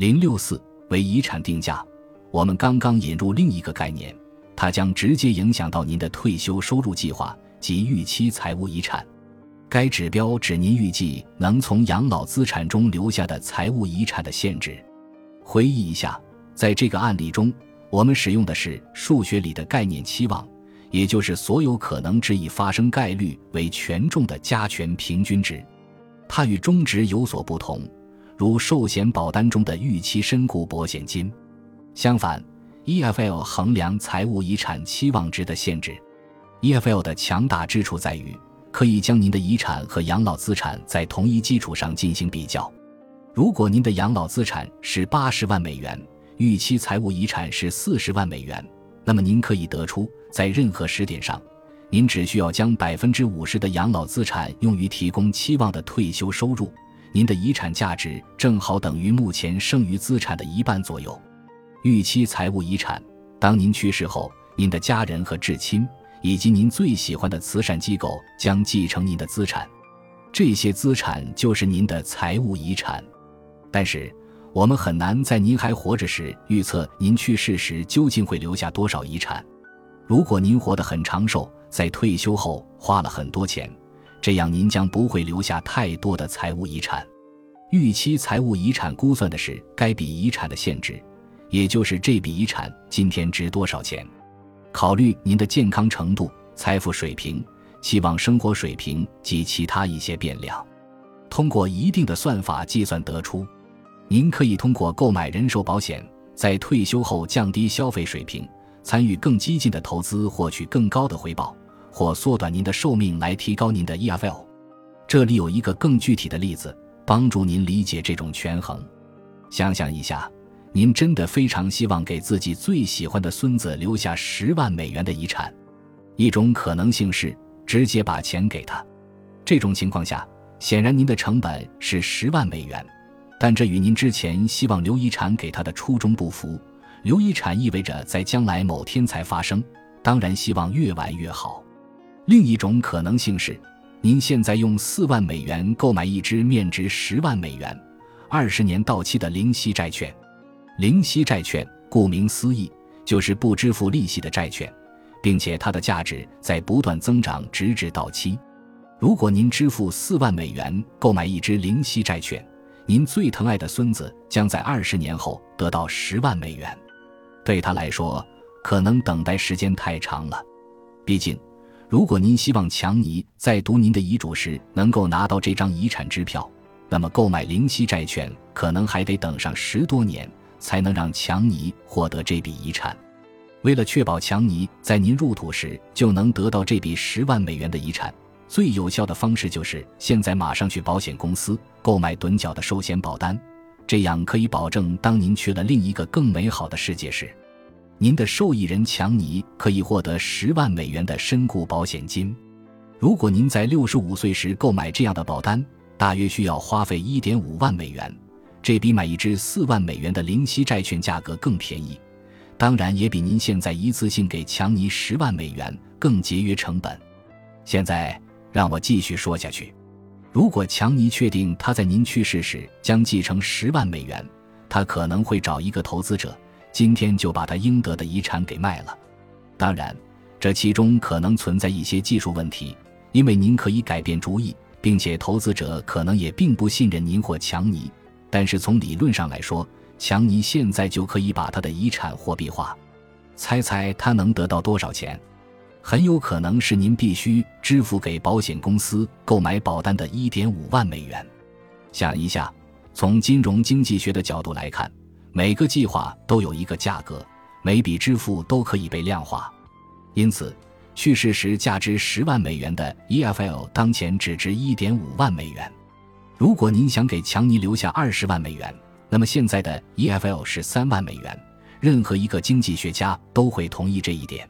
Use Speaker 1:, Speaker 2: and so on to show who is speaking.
Speaker 1: 零六四为遗产定价，我们刚刚引入另一个概念，它将直接影响到您的退休收入计划及预期财务遗产。该指标指您预计能从养老资产中留下的财务遗产的限制。回忆一下，在这个案例中，我们使用的是数学里的概念期望，也就是所有可能值以发生概率为权重的加权平均值。它与中值有所不同，如寿险保单中的预期身故保险金。相反，EFL 衡量财务遗产期望值的限制。EFL 的强大之处在于。可以将您的遗产和养老资产在同一基础上进行比较。如果您的养老资产是八十万美元，预期财务遗产是四十万美元，那么您可以得出，在任何时点上，您只需要将百分之五十的养老资产用于提供期望的退休收入，您的遗产价值正好等于目前剩余资产的一半左右。预期财务遗产，当您去世后，您的家人和至亲。以及您最喜欢的慈善机构将继承您的资产，这些资产就是您的财务遗产。但是，我们很难在您还活着时预测您去世时究竟会留下多少遗产。如果您活得很长寿，在退休后花了很多钱，这样您将不会留下太多的财务遗产。预期财务遗产估算的是该笔遗产的现值，也就是这笔遗产今天值多少钱。考虑您的健康程度、财富水平、期望生活水平及其他一些变量，通过一定的算法计算得出，您可以通过购买人寿保险，在退休后降低消费水平，参与更激进的投资获取更高的回报，或缩短您的寿命来提高您的 EFL。这里有一个更具体的例子，帮助您理解这种权衡。想想一下。您真的非常希望给自己最喜欢的孙子留下十万美元的遗产？一种可能性是直接把钱给他。这种情况下，显然您的成本是十万美元，但这与您之前希望留遗产给他的初衷不符。留遗产意味着在将来某天才发生，当然希望越晚越好。另一种可能性是，您现在用四万美元购买一只面值十万美元、二十年到期的零息债券。零息债券顾名思义就是不支付利息的债券，并且它的价值在不断增长，直至到期。如果您支付四万美元购买一只零息债券，您最疼爱的孙子将在二十年后得到十万美元。对他来说，可能等待时间太长了。毕竟，如果您希望强尼在读您的遗嘱时能够拿到这张遗产支票，那么购买零息债券可能还得等上十多年。才能让强尼获得这笔遗产。为了确保强尼在您入土时就能得到这笔十万美元的遗产，最有效的方式就是现在马上去保险公司购买趸缴的寿险保单。这样可以保证，当您去了另一个更美好的世界时，您的受益人强尼可以获得十万美元的身故保险金。如果您在六十五岁时购买这样的保单，大约需要花费一点五万美元。这比买一支四万美元的零息债券价格更便宜，当然也比您现在一次性给强尼十万美元更节约成本。现在让我继续说下去。如果强尼确定他在您去世时将继承十万美元，他可能会找一个投资者，今天就把他应得的遗产给卖了。当然，这其中可能存在一些技术问题，因为您可以改变主意，并且投资者可能也并不信任您或强尼。但是从理论上来说，强尼现在就可以把他的遗产货币化。猜猜他能得到多少钱？很有可能是您必须支付给保险公司购买保单的一点五万美元。想一下，从金融经济学的角度来看，每个计划都有一个价格，每笔支付都可以被量化。因此，去世时价值十万美元的 EFL 当前只值一点五万美元。如果您想给强尼留下二十万美元，那么现在的 EFL 是三万美元。任何一个经济学家都会同意这一点。